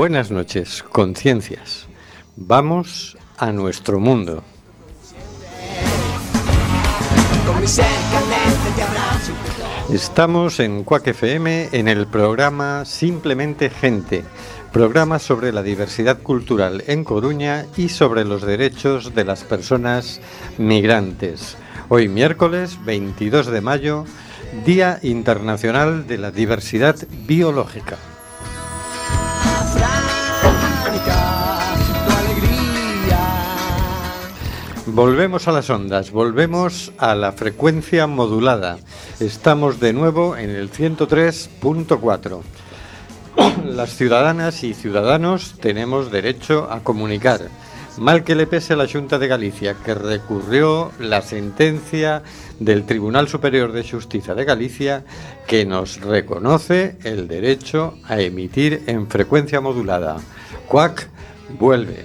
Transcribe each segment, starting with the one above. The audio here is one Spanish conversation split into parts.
Buenas noches, conciencias. Vamos a nuestro mundo. Estamos en Cuac FM en el programa Simplemente Gente, programa sobre la diversidad cultural en Coruña y sobre los derechos de las personas migrantes. Hoy miércoles 22 de mayo, Día Internacional de la Diversidad Biológica. Volvemos a las ondas, volvemos a la frecuencia modulada. Estamos de nuevo en el 103.4. Las ciudadanas y ciudadanos tenemos derecho a comunicar. Mal que le pese a la Junta de Galicia, que recurrió la sentencia del Tribunal Superior de Justicia de Galicia, que nos reconoce el derecho a emitir en frecuencia modulada. CUAC vuelve.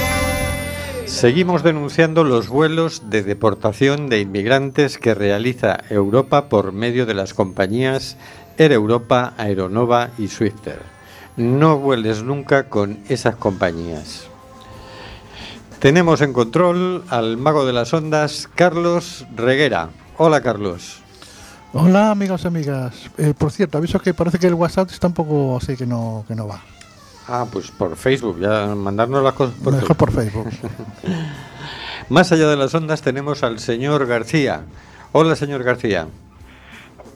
Seguimos denunciando los vuelos de deportación de inmigrantes que realiza Europa por medio de las compañías Air Europa, Aeronova y Swifter. No vueles nunca con esas compañías. Tenemos en control al mago de las ondas, Carlos Reguera. Hola, Carlos. Hola, amigos y amigas. Eh, por cierto, aviso que parece que el WhatsApp está un poco así que no, que no va. Ah, pues por Facebook, ya mandarnos las cosas por Mejor por Facebook. Más allá de las ondas tenemos al señor García. Hola, señor García.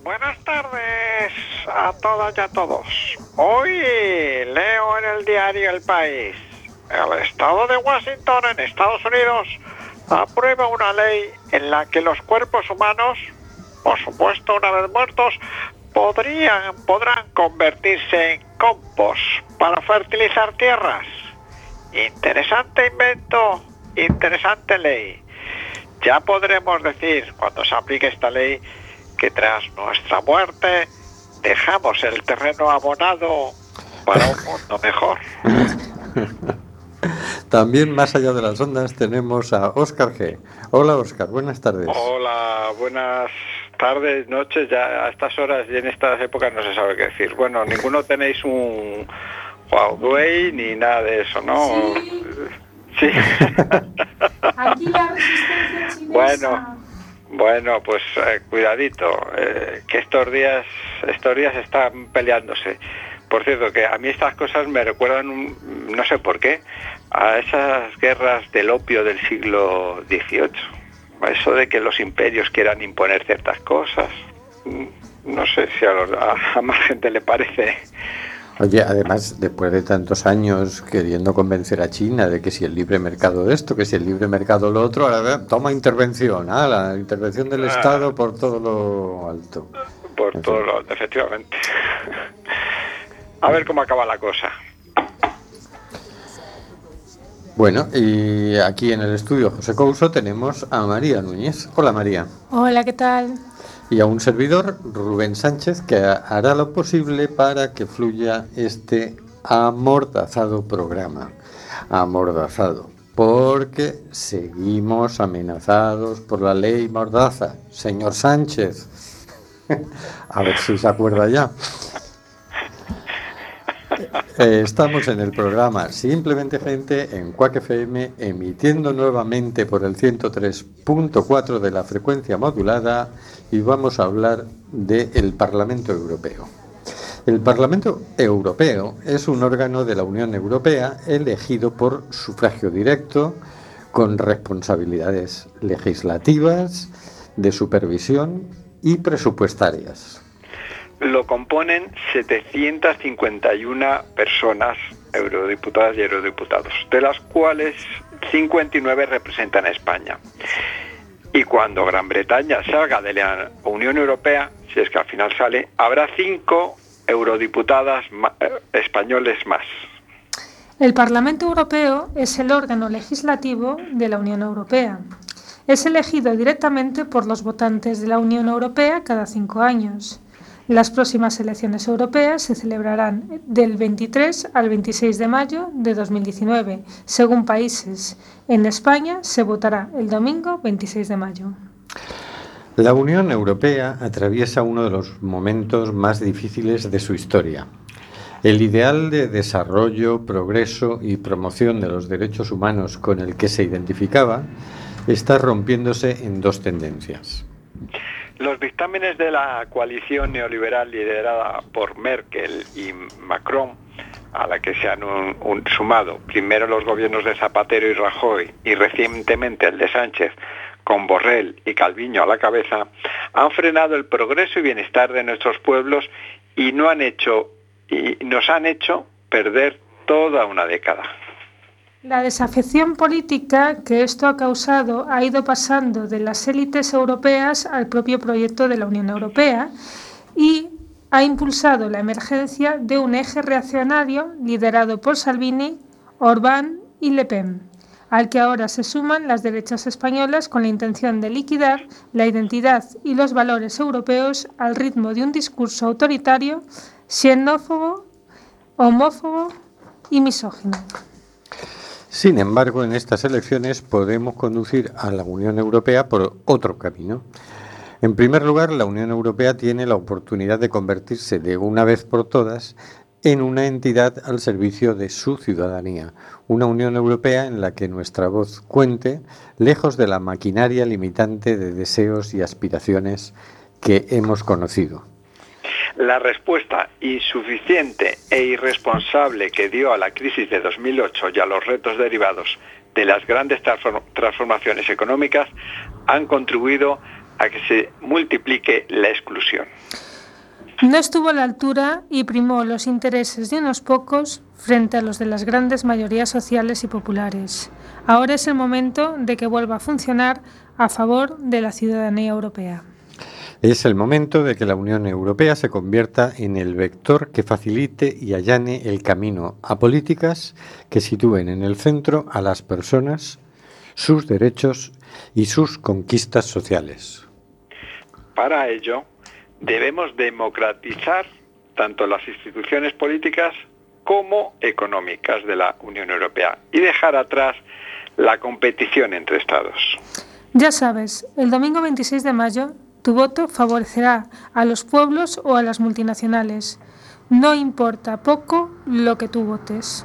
Buenas tardes a todas y a todos. Hoy leo en el diario El País. El estado de Washington en Estados Unidos aprueba una ley en la que los cuerpos humanos, por supuesto una vez muertos, podrían, podrán convertirse en compost para fertilizar tierras. Interesante invento, interesante ley. Ya podremos decir, cuando se aplique esta ley, que tras nuestra muerte dejamos el terreno abonado para un mundo mejor. También más allá de las ondas tenemos a Óscar G. Hola Óscar, buenas tardes. Hola, buenas tardes, noches, ya a estas horas y en estas épocas no se sabe qué decir. Bueno, ninguno tenéis un Huawei ni nada de eso, ¿no? Sí. Aquí la resistencia Bueno, bueno, pues eh, cuidadito, eh, que estos días, estos días están peleándose. Por cierto, que a mí estas cosas me recuerdan, no sé por qué, a esas guerras del opio del siglo XVIII eso de que los imperios quieran imponer ciertas cosas, no sé si a, más gente le parece. Oye, además, después de tantos años queriendo convencer a China de que si el libre mercado esto, que si el libre mercado lo otro, ahora toma intervención, ah, la intervención del ah. Estado por todo lo alto. Por todo lo alto, efectivamente. A ver cómo acaba la cosa. Bueno, y aquí en el estudio José Couso tenemos a María Núñez. Hola María. Hola, ¿qué tal? Y a un servidor, Rubén Sánchez, que hará lo posible para que fluya este amordazado programa. Amordazado. Porque seguimos amenazados por la ley Mordaza. Señor Sánchez. a ver si se acuerda ya. Eh, estamos en el programa Simplemente Gente en Cuac FM, emitiendo nuevamente por el 103.4 de la frecuencia modulada y vamos a hablar del Parlamento Europeo. El Parlamento Europeo es un órgano de la Unión Europea elegido por sufragio directo con responsabilidades legislativas, de supervisión y presupuestarias lo componen 751 personas, eurodiputadas y eurodiputados, de las cuales 59 representan a España. Y cuando Gran Bretaña salga de la Unión Europea, si es que al final sale, habrá cinco eurodiputadas eh, españoles más. El Parlamento Europeo es el órgano legislativo de la Unión Europea. Es elegido directamente por los votantes de la Unión Europea cada cinco años. Las próximas elecciones europeas se celebrarán del 23 al 26 de mayo de 2019, según países. En España se votará el domingo 26 de mayo. La Unión Europea atraviesa uno de los momentos más difíciles de su historia. El ideal de desarrollo, progreso y promoción de los derechos humanos con el que se identificaba está rompiéndose en dos tendencias. Los dictámenes de la coalición neoliberal liderada por Merkel y Macron, a la que se han sumado primero los gobiernos de Zapatero y Rajoy y recientemente el de Sánchez, con Borrell y Calviño a la cabeza, han frenado el progreso y bienestar de nuestros pueblos y no han hecho y nos han hecho perder toda una década. La desafección política que esto ha causado ha ido pasando de las élites europeas al propio proyecto de la Unión Europea y ha impulsado la emergencia de un eje reaccionario liderado por Salvini, Orbán y Le Pen, al que ahora se suman las derechas españolas con la intención de liquidar la identidad y los valores europeos al ritmo de un discurso autoritario, xenófobo, homófobo y misógino. Sin embargo, en estas elecciones podemos conducir a la Unión Europea por otro camino. En primer lugar, la Unión Europea tiene la oportunidad de convertirse de una vez por todas en una entidad al servicio de su ciudadanía, una Unión Europea en la que nuestra voz cuente, lejos de la maquinaria limitante de deseos y aspiraciones que hemos conocido. La respuesta insuficiente e irresponsable que dio a la crisis de 2008 y a los retos derivados de las grandes transform- transformaciones económicas han contribuido a que se multiplique la exclusión. No estuvo a la altura y primó los intereses de unos pocos frente a los de las grandes mayorías sociales y populares. Ahora es el momento de que vuelva a funcionar a favor de la ciudadanía europea. Es el momento de que la Unión Europea se convierta en el vector que facilite y allane el camino a políticas que sitúen en el centro a las personas, sus derechos y sus conquistas sociales. Para ello, debemos democratizar tanto las instituciones políticas como económicas de la Unión Europea y dejar atrás la competición entre Estados. Ya sabes, el domingo 26 de mayo tu voto favorecerá a los pueblos o a las multinacionales. No importa poco lo que tú votes.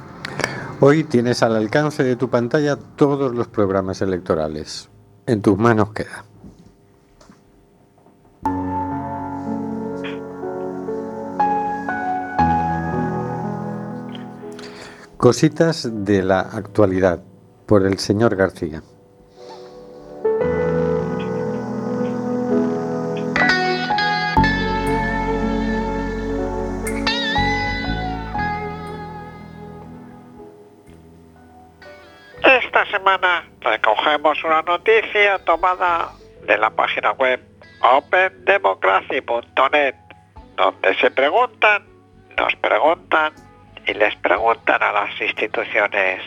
Hoy tienes al alcance de tu pantalla todos los programas electorales. En tus manos queda. Cositas de la actualidad por el señor García. Noticia tomada de la página web opendemocracy.net, donde se preguntan, nos preguntan y les preguntan a las instituciones.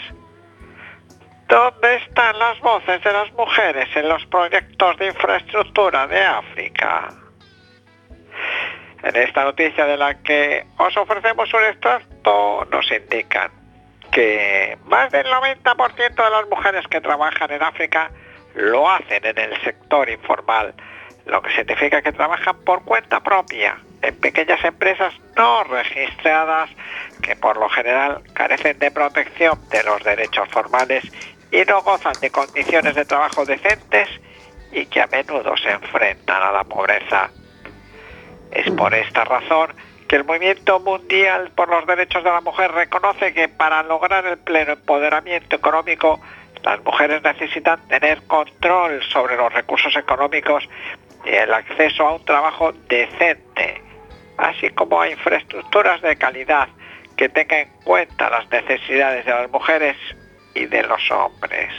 ¿Dónde están las voces de las mujeres en los proyectos de infraestructura de África? En esta noticia de la que os ofrecemos un extracto nos indican que más del 90% de las mujeres que trabajan en África lo hacen en el sector informal, lo que significa que trabajan por cuenta propia en pequeñas empresas no registradas que por lo general carecen de protección de los derechos formales y no gozan de condiciones de trabajo decentes y que a menudo se enfrentan a la pobreza. Es por esta razón que el movimiento mundial por los derechos de la mujer reconoce que para lograr el pleno empoderamiento económico, las mujeres necesitan tener control sobre los recursos económicos y el acceso a un trabajo decente, así como a infraestructuras de calidad que tengan en cuenta las necesidades de las mujeres y de los hombres.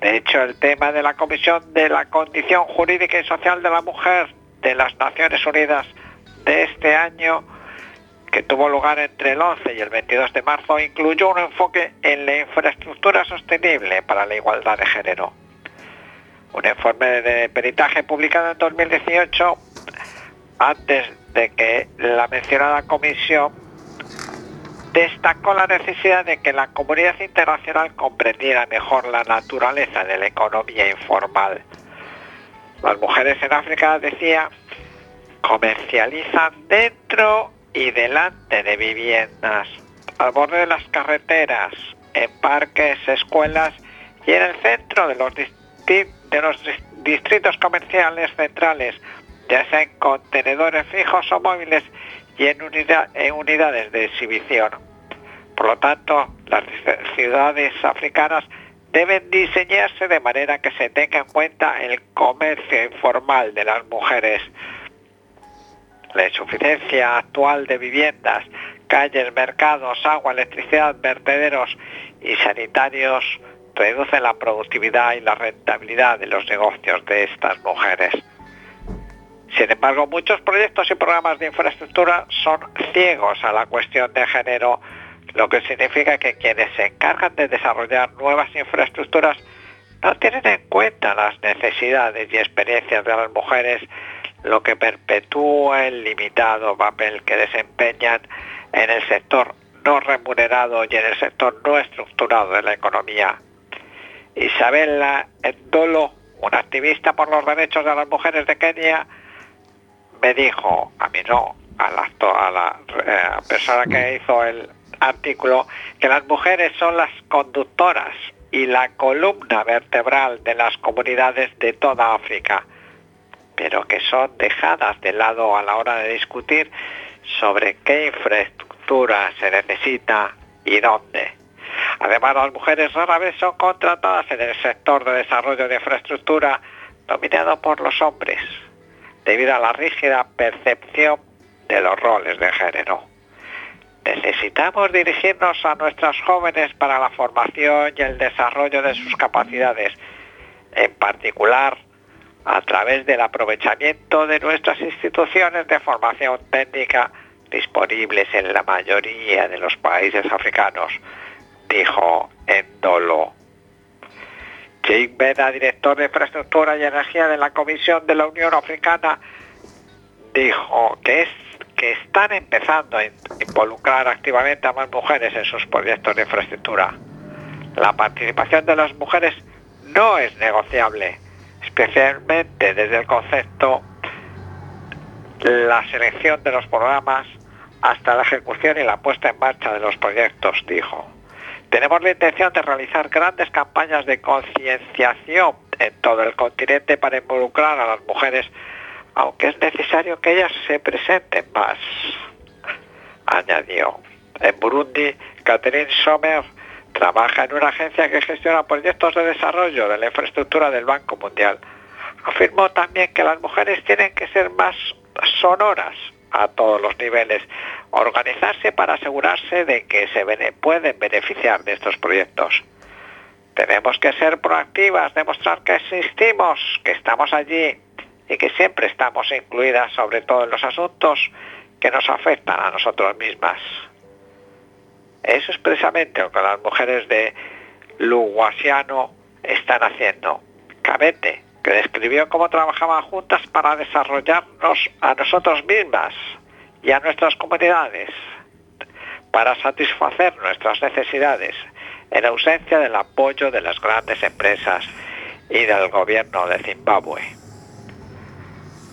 De hecho, el tema de la Comisión de la Condición Jurídica y Social de la Mujer de las Naciones Unidas de este año que tuvo lugar entre el 11 y el 22 de marzo, incluyó un enfoque en la infraestructura sostenible para la igualdad de género. Un informe de peritaje publicado en 2018, antes de que la mencionada comisión destacó la necesidad de que la comunidad internacional comprendiera mejor la naturaleza de la economía informal. Las mujeres en África, decía, comercializan dentro y delante de viviendas, al borde de las carreteras, en parques, escuelas y en el centro de los, distritos comerciales centrales, ya sea en contenedores fijos o móviles y en unidades de exhibición. Por lo tanto, las ciudades africanas deben diseñarse de manera que se tenga en cuenta el comercio informal de las mujeres la insuficiencia actual de viviendas, calles, mercados, agua, electricidad, vertederos y sanitarios reduce la productividad y la rentabilidad de los negocios de estas mujeres. Sin embargo, muchos proyectos y programas de infraestructura son ciegos a la cuestión de género, lo que significa que quienes se encargan de desarrollar nuevas infraestructuras no tienen en cuenta las necesidades y experiencias de las mujeres lo que perpetúa el limitado papel que desempeñan en el sector no remunerado y en el sector no estructurado de la economía. Isabella Endolo, una activista por los derechos de las mujeres de Kenia, me dijo, a mí no, a la, eh, persona que hizo el artículo, que las mujeres son las conductoras y la columna vertebral de las comunidades de toda África pero que son dejadas de lado a la hora de discutir sobre qué infraestructura se necesita y dónde. Además, las mujeres rara vez son contratadas en el sector de desarrollo de infraestructura dominado por los hombres, debido a la rígida percepción de los roles de género. Necesitamos dirigirnos a nuestros jóvenes para la formación y el desarrollo de sus capacidades, en particular a través del aprovechamiento de nuestras instituciones de formación técnica disponibles en la mayoría de los países africanos, dijo Endolo. Jake Beda, director de Infraestructura y Energía de la Comisión de la Unión Africana, dijo que, es, que están empezando a involucrar activamente a más mujeres en sus proyectos de infraestructura. La participación de las mujeres no es negociable especialmente desde el concepto, la selección de los programas hasta la ejecución y la puesta en marcha de los proyectos, dijo. Tenemos la intención de realizar grandes campañas de concienciación en todo el continente para involucrar a las mujeres, aunque es necesario que ellas se presenten más, añadió. En Burundi, Catherine Sommer Trabaja en una agencia que gestiona proyectos de desarrollo de la infraestructura del Banco Mundial. Afirmó también que las mujeres tienen que ser más sonoras a todos los niveles, organizarse para asegurarse de que se pueden beneficiar de estos proyectos. Tenemos que ser proactivas, demostrar que existimos, que estamos allí y que siempre estamos incluidas sobre todo en los asuntos que nos afectan a nosotros mismas. Eso es precisamente lo que las mujeres de Luguasiano están haciendo. Cabete, que describió cómo trabajaban juntas para desarrollarnos a nosotros mismas y a nuestras comunidades, para satisfacer nuestras necesidades, en ausencia del apoyo de las grandes empresas y del gobierno de Zimbabue.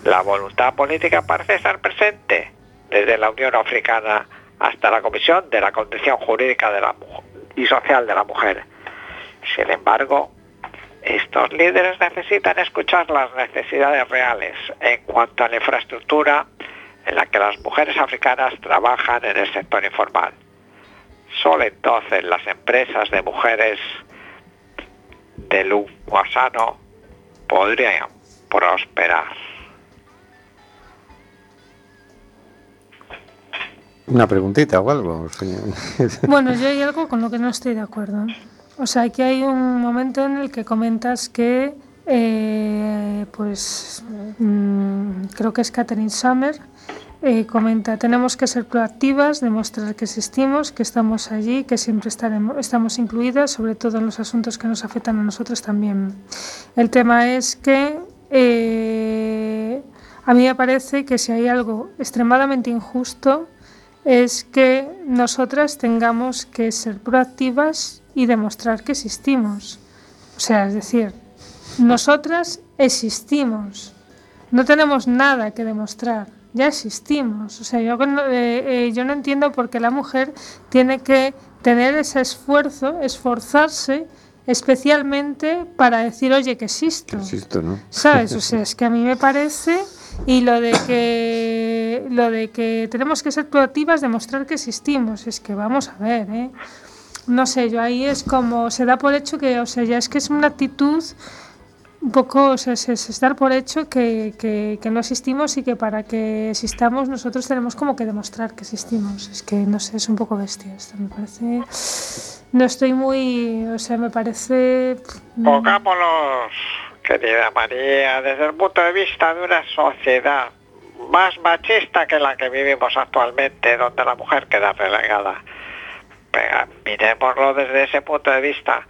La voluntad política parece estar presente desde la Unión Africana hasta la Comisión de la Condición Jurídica y Social de la Mujer. Sin embargo, estos líderes necesitan escuchar las necesidades reales en cuanto a la infraestructura en la que las mujeres africanas trabajan en el sector informal. Solo entonces las empresas de mujeres de Luguasano podrían prosperar. Una preguntita o algo. Bueno, yo hay algo con lo que no estoy de acuerdo. O sea, aquí hay un momento en el que comentas que, eh, pues, mm, creo que es Catherine Summer, eh, comenta, tenemos que ser proactivas, demostrar que existimos, que estamos allí, que siempre estaremos, estamos incluidas, sobre todo en los asuntos que nos afectan a nosotros también. El tema es que eh, a mí me parece que si hay algo extremadamente injusto es que nosotras tengamos que ser proactivas y demostrar que existimos. O sea, es decir, nosotras existimos, no tenemos nada que demostrar ya existimos. O sea, yo, eh, eh, yo no entiendo por qué la mujer tiene que tener ese esfuerzo, esforzarse especialmente para decir, oye, que existo. existo, ¿no? ¿Sabes? O sea, es que a mí me parece y lo de que lo de que tenemos que ser proactivas, demostrar que existimos, es que vamos a ver, ¿eh? No sé, yo ahí es como se da por hecho que, o sea, ya es que es una actitud un poco es, dar por hecho que, que, no existimos y que para que existamos nosotros tenemos como que demostrar que existimos. Es que no sé, es un poco bestia esto, me parece. No estoy muy. O sea, me parece. Mm. Pongámonos, querida María, desde el punto de vista de una sociedad más machista que la que vivimos actualmente, donde la mujer queda relegada. Miremoslo desde ese punto de vista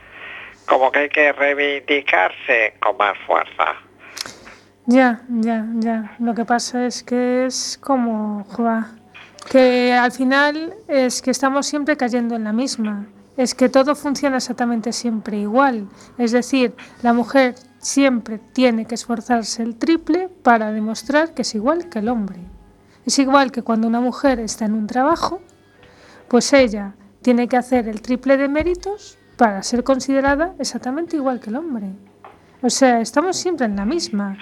como que hay que reivindicarse con más fuerza. Ya, ya, ya. Lo que pasa es que es como, que al final es que estamos siempre cayendo en la misma. Es que todo funciona exactamente siempre igual. Es decir, la mujer siempre tiene que esforzarse el triple para demostrar que es igual que el hombre. Es igual que cuando una mujer está en un trabajo, pues ella tiene que hacer el triple de méritos para ser considerada exactamente igual que el hombre. O sea, estamos siempre en la misma.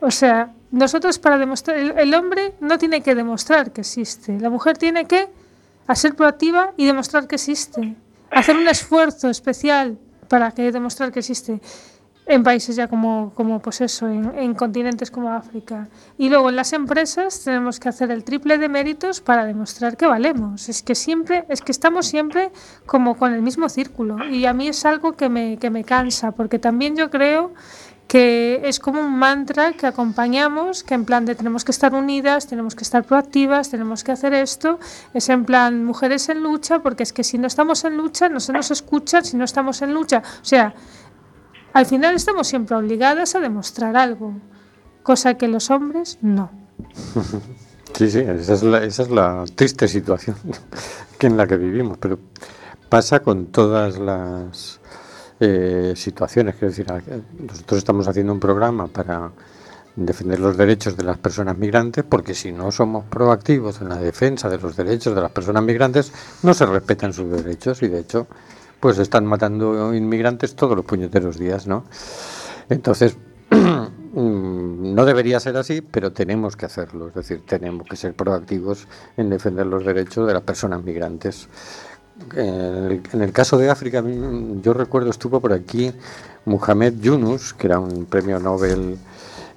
O sea, nosotros para demostrar, el, hombre no tiene que demostrar que existe, la mujer tiene que ser proactiva y demostrar que existe, hacer un esfuerzo especial para que demostrar que existe en países ya como, como pues eso, en, continentes como África. Y luego en las empresas tenemos que hacer el triple de méritos para demostrar que valemos. Es que siempre, es que estamos siempre como con el mismo círculo. Y a mí es algo que me, que me cansa, porque también yo creo que es como un mantra que acompañamos, que en plan de tenemos que estar unidas, tenemos que estar proactivas, tenemos que hacer esto, es en plan mujeres en lucha, porque es que si no estamos en lucha no se nos escucha, si no estamos en lucha, o sea, al final estamos siempre obligadas a demostrar algo, cosa que los hombres no. Sí, sí, esa es la, esa es la triste situación que en la que vivimos, pero pasa con todas las eh, situaciones. Quiero decir, nosotros estamos haciendo un programa para defender los derechos de las personas migrantes, porque si no somos proactivos en la defensa de los derechos de las personas migrantes, no se respetan sus derechos y de hecho pues están matando inmigrantes todos los puñeteros días, ¿no? Entonces, mm, no debería ser así, pero tenemos que hacerlo, es decir, tenemos que ser proactivos en defender los derechos de las personas migrantes. En el, caso de África, yo recuerdo estuvo por aquí Muhammad Yunus, que era un premio Nobel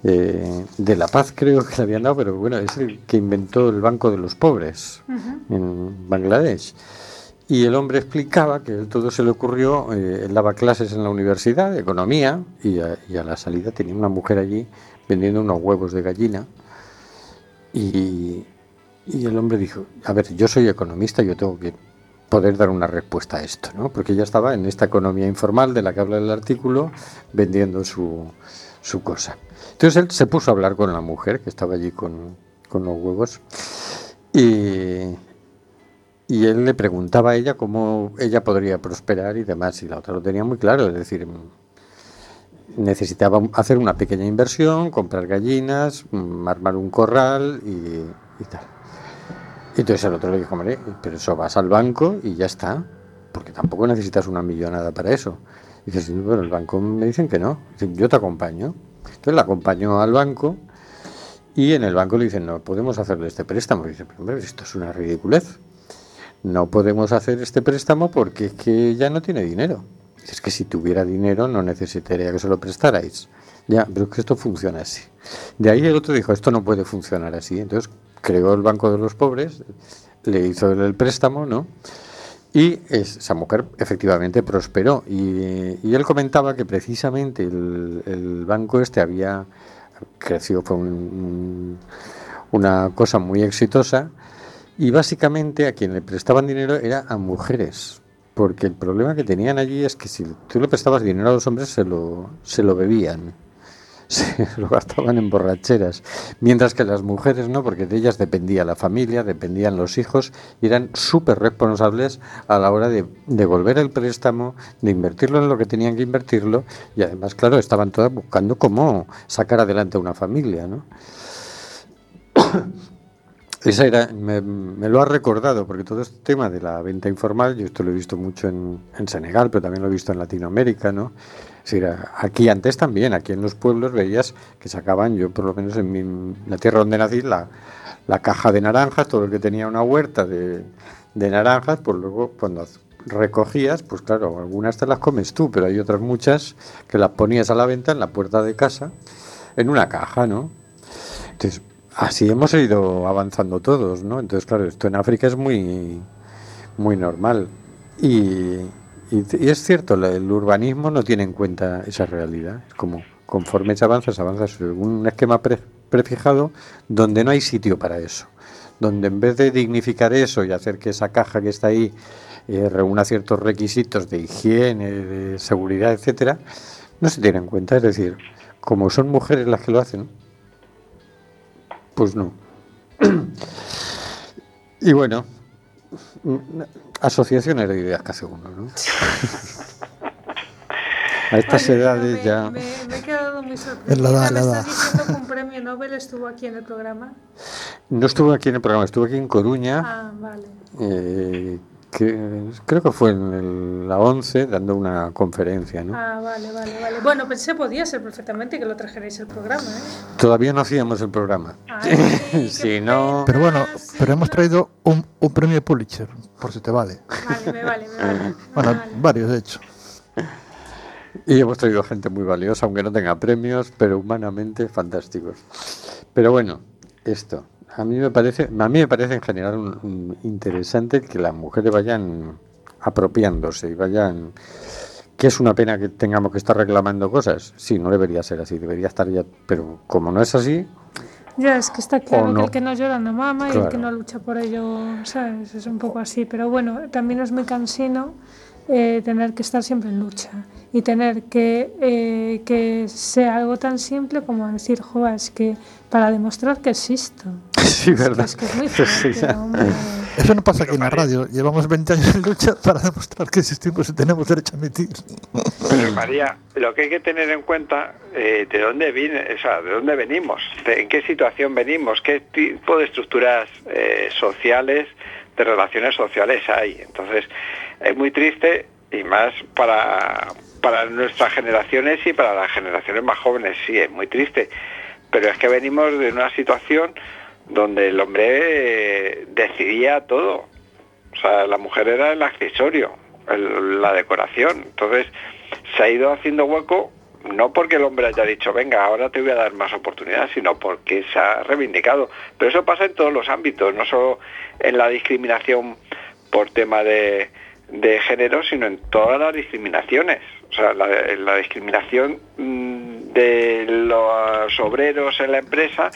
eh, de la Paz, creo que le habían dado, pero bueno, es el que inventó el Banco de los Pobres en Bangladesh. Y el hombre explicaba que todo se le ocurrió, eh, él daba clases en la universidad de economía y a, la salida tenía una mujer allí vendiendo unos huevos de gallina y, el hombre dijo, a ver, yo soy economista, yo tengo que poder dar una respuesta a esto, ¿no? porque ella estaba en esta economía informal de la que habla el artículo vendiendo su, su cosa. Entonces él se puso a hablar con la mujer que estaba allí con, con los huevos y, y él le preguntaba a ella cómo ella podría prosperar y demás, y la otra lo tenía muy claro, es decir, necesitaba hacer una pequeña inversión, comprar gallinas, mm, armar un corral y, tal. entonces el otro le dijo, hombre, pero eso vas al banco y ya está, porque tampoco necesitas una millonada para eso. Y dices, bueno, el banco me dicen que no, yo te acompaño. Entonces la acompañó al banco y en el banco le dicen, no, podemos hacerle este préstamo. Y dice, pero hombre, esto es una ridiculez no podemos hacer este préstamo porque es que ya no tiene dinero. Es que si tuviera dinero no necesitaría que se lo prestarais. Ya, pero es que esto funciona así. De ahí el otro dijo, esto no puede funcionar así. Entonces creó el Banco de los Pobres, le hizo el, préstamo, ¿no? Y esa mujer efectivamente prosperó. Y, él comentaba que precisamente el, banco este había crecido, fue un una cosa muy exitosa y básicamente a quien le prestaban dinero era a mujeres, porque el problema que tenían allí es que si tú le prestabas dinero a los hombres se lo, se lo bebían, se lo gastaban en borracheras, mientras que las mujeres no, porque de ellas dependía la familia, dependían los hijos y eran súper responsables a la hora de devolver el préstamo, de invertirlo en lo que tenían que invertirlo y además, claro, estaban todas buscando cómo sacar adelante una familia, ¿no? Esa era, me, me, lo ha recordado, porque todo este tema de la venta informal, yo esto lo he visto mucho en, en Senegal, pero también lo he visto en Latinoamérica, ¿no? Es decir, aquí antes también, aquí en los pueblos veías que sacaban, yo por lo menos en mi, la tierra donde nací, la, la, caja de naranjas, todo el que tenía una huerta de, de naranjas, pues luego cuando recogías, pues claro, algunas te las comes tú, pero hay otras muchas que las ponías a la venta en la puerta de casa, en una caja, ¿no? Entonces, así hemos ido avanzando todos, ¿no? Entonces, claro, esto en África es muy, muy normal. Y, es cierto, el urbanismo no tiene en cuenta esa realidad. Es como conforme se avanza, se avanza sobre un esquema pre, prefijado donde no hay sitio para eso. Donde en vez de dignificar eso y hacer que esa caja que está ahí eh, reúna ciertos requisitos de higiene, de seguridad, etcétera, no se tiene en cuenta. Es decir, como son mujeres las que lo hacen, pues no. y bueno, asociaciones de ideas que hace uno, ¿no? A estas Oye, edades me, ya. Me, me, he quedado muy sorprendida. Es la edad, me la edad. estás diciendo que un premio Nobel estuvo aquí en el programa. No estuve aquí en el programa, estuve aquí en Coruña. Ah, vale. Eh, que, creo que fue en el, la 11 dando una conferencia, ¿no? Ah, vale, vale, vale. Bueno, pensé podía ser perfectamente que lo trajerais el programa, ¿eh? Todavía no hacíamos el programa. Ay, si qué no. Pero bueno, sí. pero hemos traído un, un premio Pulitzer, por si te vale. Vale, me vale, me vale. Bueno, me vale. varios de hecho. Y hemos traído gente muy valiosa, aunque no tenga premios, pero humanamente fantásticos. Pero bueno, esto. A mí me parece, a mí me parece en general un, un interesante que las mujeres vayan apropiándose y vayan que es una pena que tengamos que estar reclamando cosas. Sí, no debería ser así, debería estar ya, pero como no es así, Ya, es que está claro no. que el que no llora no mama y el que no lucha por ello, ¿sabes? Es un poco así. Pero bueno, también es muy cansino eh, tener que estar siempre en lucha y tener que, eh, que sea algo tan simple como decir, joa, es que para demostrar que existo. sí, verdad. es, que es muy Sí, fuerte, ya. hombre. Eso no pasa aquí en la radio. Llevamos 20 años en lucha para demostrar que existimos y tenemos derecho a emitir. Pero María, lo que hay que tener en cuenta eh, de dónde viene, o sea, de dónde venimos, de en qué situación venimos, qué tipo de estructuras eh, sociales, de relaciones sociales hay. Entonces, es muy triste y más para, para nuestras generaciones y para las generaciones más jóvenes, sí, es muy triste. Pero es que venimos de una situación donde el hombre eh, decidía todo. O sea, la mujer era el accesorio, la decoración. Entonces, se ha ido haciendo hueco no porque el hombre haya dicho, venga, ahora te voy a dar más oportunidades, sino porque se ha reivindicado. Pero eso pasa en todos los ámbitos, no solo en la discriminación por tema de, de género, sino en todas las discriminaciones. O sea, la, la discriminación mm, de los obreros en la empresa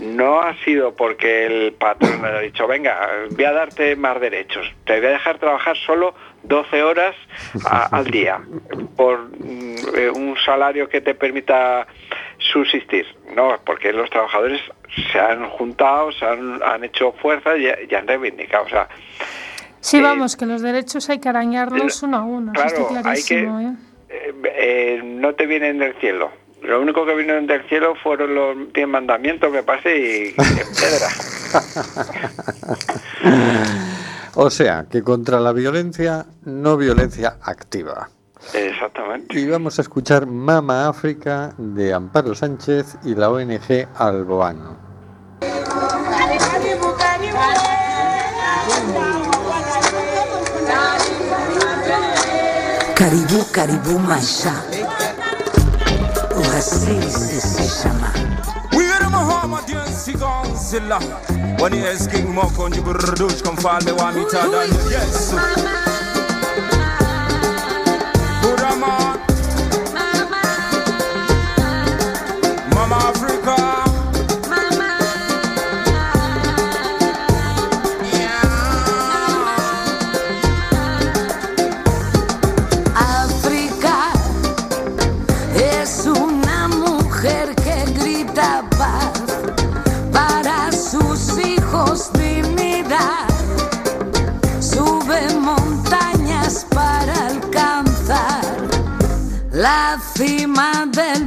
no ha sido porque el patrón haya dicho, venga, voy a darte más derechos, te voy a dejar trabajar solo 12 horas a- al día por mm, eh, un salario que te permita subsistir. No, porque los trabajadores se han juntado, se han, han hecho fuerza y, y han reivindicado. O sea, Sí, Eh, vamos, que los derechos hay que arañarlos uno a uno, eso claro, está hay que, clarísimo. ¿eh? eh, eh, no te vienen del cielo. Lo único que vienen del cielo fueron los diez mandamientos, me parece, y en piedra. O sea, que contra la violencia, no violencia activa. Exactamente. Y vamos a escuchar Mama África de Amparo Sánchez y la ONG Alboano. Karibu karibu maisha Asisi Sishama. Wira Muhammad yensi Come Wani me, moko njiburudush kumfalme wa mitada. Yesu. Buraman. La cima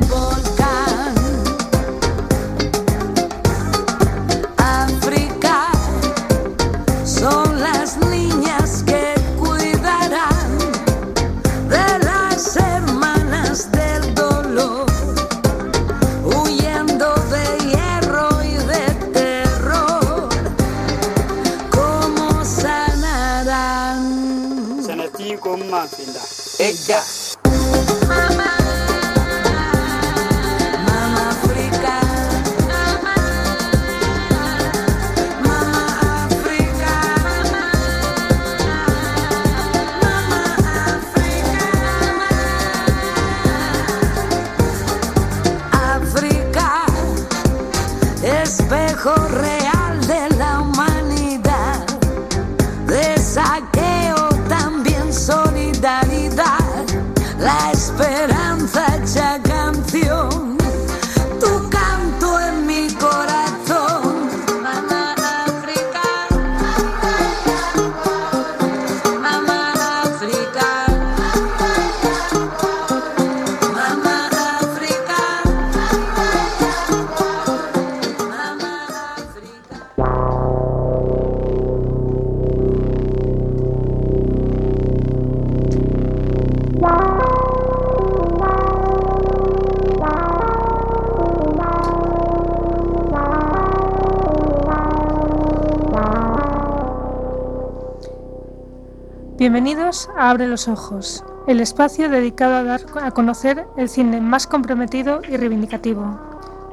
Abre los Ojos, el espacio dedicado a dar a conocer el cine más comprometido y reivindicativo.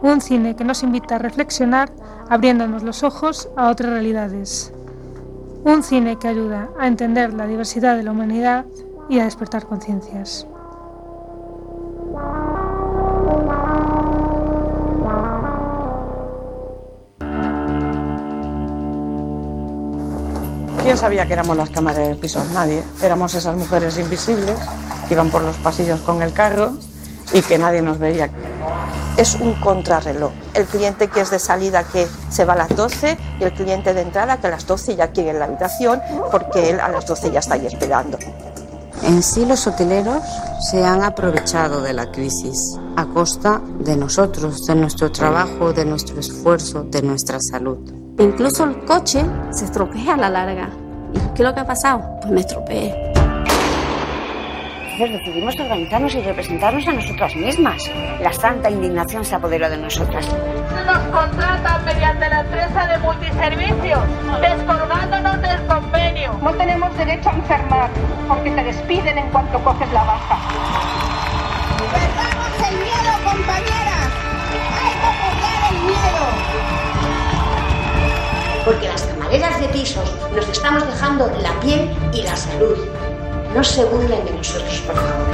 Un cine que nos invita a reflexionar abriéndonos los ojos a otras realidades. Un cine que ayuda a entender la diversidad de la humanidad y a despertar conciencias. Sabía que éramos las cámaras de pisos? Nadie. Éramos esas mujeres invisibles que iban por los pasillos con el carro y que nadie nos veía. es un contrarreloj. El cliente que es de salida que se va a las 12 y el cliente de entrada que a las 12 ya quiere en la habitación porque él a las 12 ya está ahí esperando. En sí los hoteleros se han aprovechado de la crisis a costa de nosotros, de nuestro trabajo, de nuestro esfuerzo, de nuestra salud. Incluso el coche se estropea a la larga. ¿Y qué es lo que ha pasado? Pues me estropeé. Entonces decidimos organizarnos y representarnos a nosotras mismas. La santa indignación se apoderó de nosotras. Nos contratan mediante la empresa de multiservicios, descolgándonos del convenio. No tenemos derecho a enfermar, porque te despiden en cuanto coges la baja. ¡Perdamos el miedo, compañeras! ¡Hay que perder el miedo! Las camareras de pisos nos estamos dejando la piel y la salud. No se burlen de nosotros, por favor.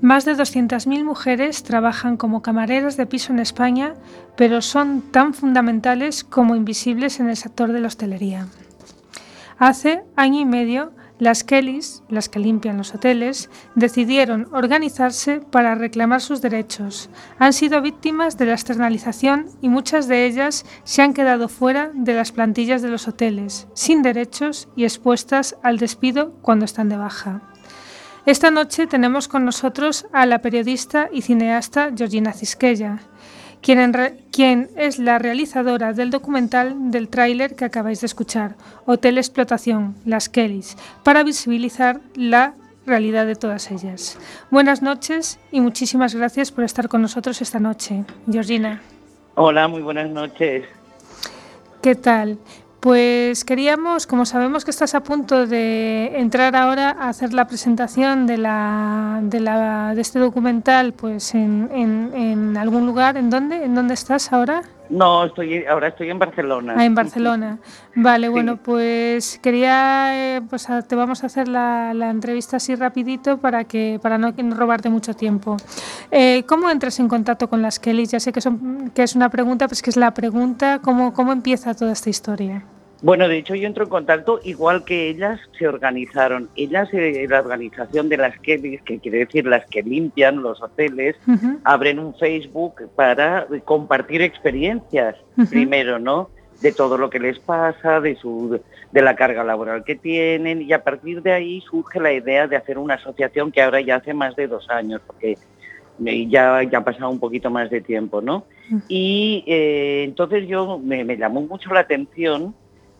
Más de 200.000 mujeres trabajan como camareras de piso en España, pero son tan fundamentales como invisibles en el sector de la hostelería. Hace año y medio, las Kellys, las que limpian los hoteles, decidieron organizarse para reclamar sus derechos. Han sido víctimas de la externalización y muchas de ellas se han quedado fuera de las plantillas de los hoteles, sin derechos y expuestas al despido cuando están de baja. Esta noche tenemos con nosotros a la periodista y cineasta Georgina Cisquella, quien, quien es la realizadora del documental del tráiler que acabáis de escuchar, Hotel Explotación, Las Kellys, para visibilizar la realidad de todas ellas. Buenas noches y muchísimas gracias por estar con nosotros esta noche. Georgina, Hola, muy buenas noches. ¿qué tal? Pues queríamos, como sabemos que estás a punto de entrar ahora a hacer la presentación de, la, de, la, de este documental, pues en, en, en algún lugar, ¿en dónde? ¿En dónde estás ahora? No, estoy ahora estoy en Barcelona. Ah, en Barcelona. Vale, bueno, pues quería, eh, pues a- te vamos a hacer la, la entrevista así rapidito para que para no no robarte mucho tiempo. Eh, ¿Cómo entras en contacto con las Kellys? Ya sé que, son, que es una pregunta, pues que es la pregunta, ¿cómo, cómo empieza toda esta historia? Bueno, de hecho yo entro en contacto igual que ellas se organizaron. Ellas, eh, la organización de las Kellys, que quiere decir las que limpian los hoteles, abren un Facebook para compartir experiencias primero, ¿no? de todo lo que les pasa, de, su, de la carga laboral que tienen y a partir de ahí surge la idea de hacer una asociación que ahora ya hace más de dos años, porque ya, ya ha pasado un poquito más de tiempo, ¿no? Y eh, entonces yo me, me, llamó mucho la atención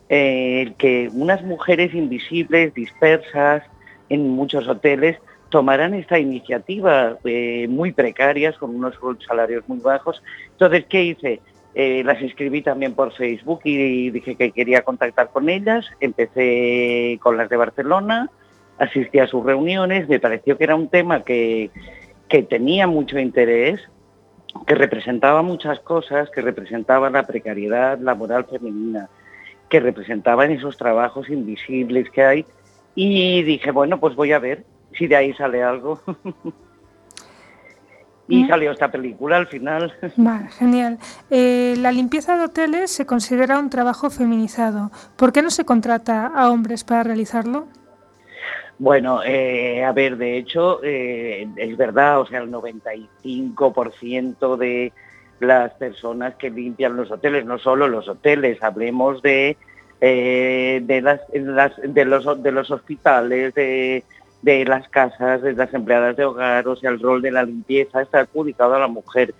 eh, que unas mujeres invisibles, dispersas en muchos hoteles, tomaran esta iniciativa eh, muy precarias, con unos salarios muy bajos. Entonces, ¿qué hice? Eh, las escribí también por Facebook y dije que quería contactar con ellas. Empecé con las de Barcelona, asistí a sus reuniones, me pareció que era un tema que, que tenía mucho interés, que representaba muchas cosas, que representaba la precariedad laboral femenina, que representaban esos trabajos invisibles que hay. Y dije, bueno, pues voy a ver si de ahí sale algo. y salió esta película al final. Vale, genial. Eh, la limpieza de hoteles se considera un trabajo feminizado. ¿Por qué no se contrata a hombres para realizarlo? Bueno, eh, a ver, de hecho, eh, es verdad, o sea, el 95% de las personas que limpian los hoteles, no solo los hoteles, hablemos de, eh, de, las, de, los, de los hospitales, de, de las casas, de las empleadas de hogar, o sea, el rol de la limpieza está adjudicado a la mujer.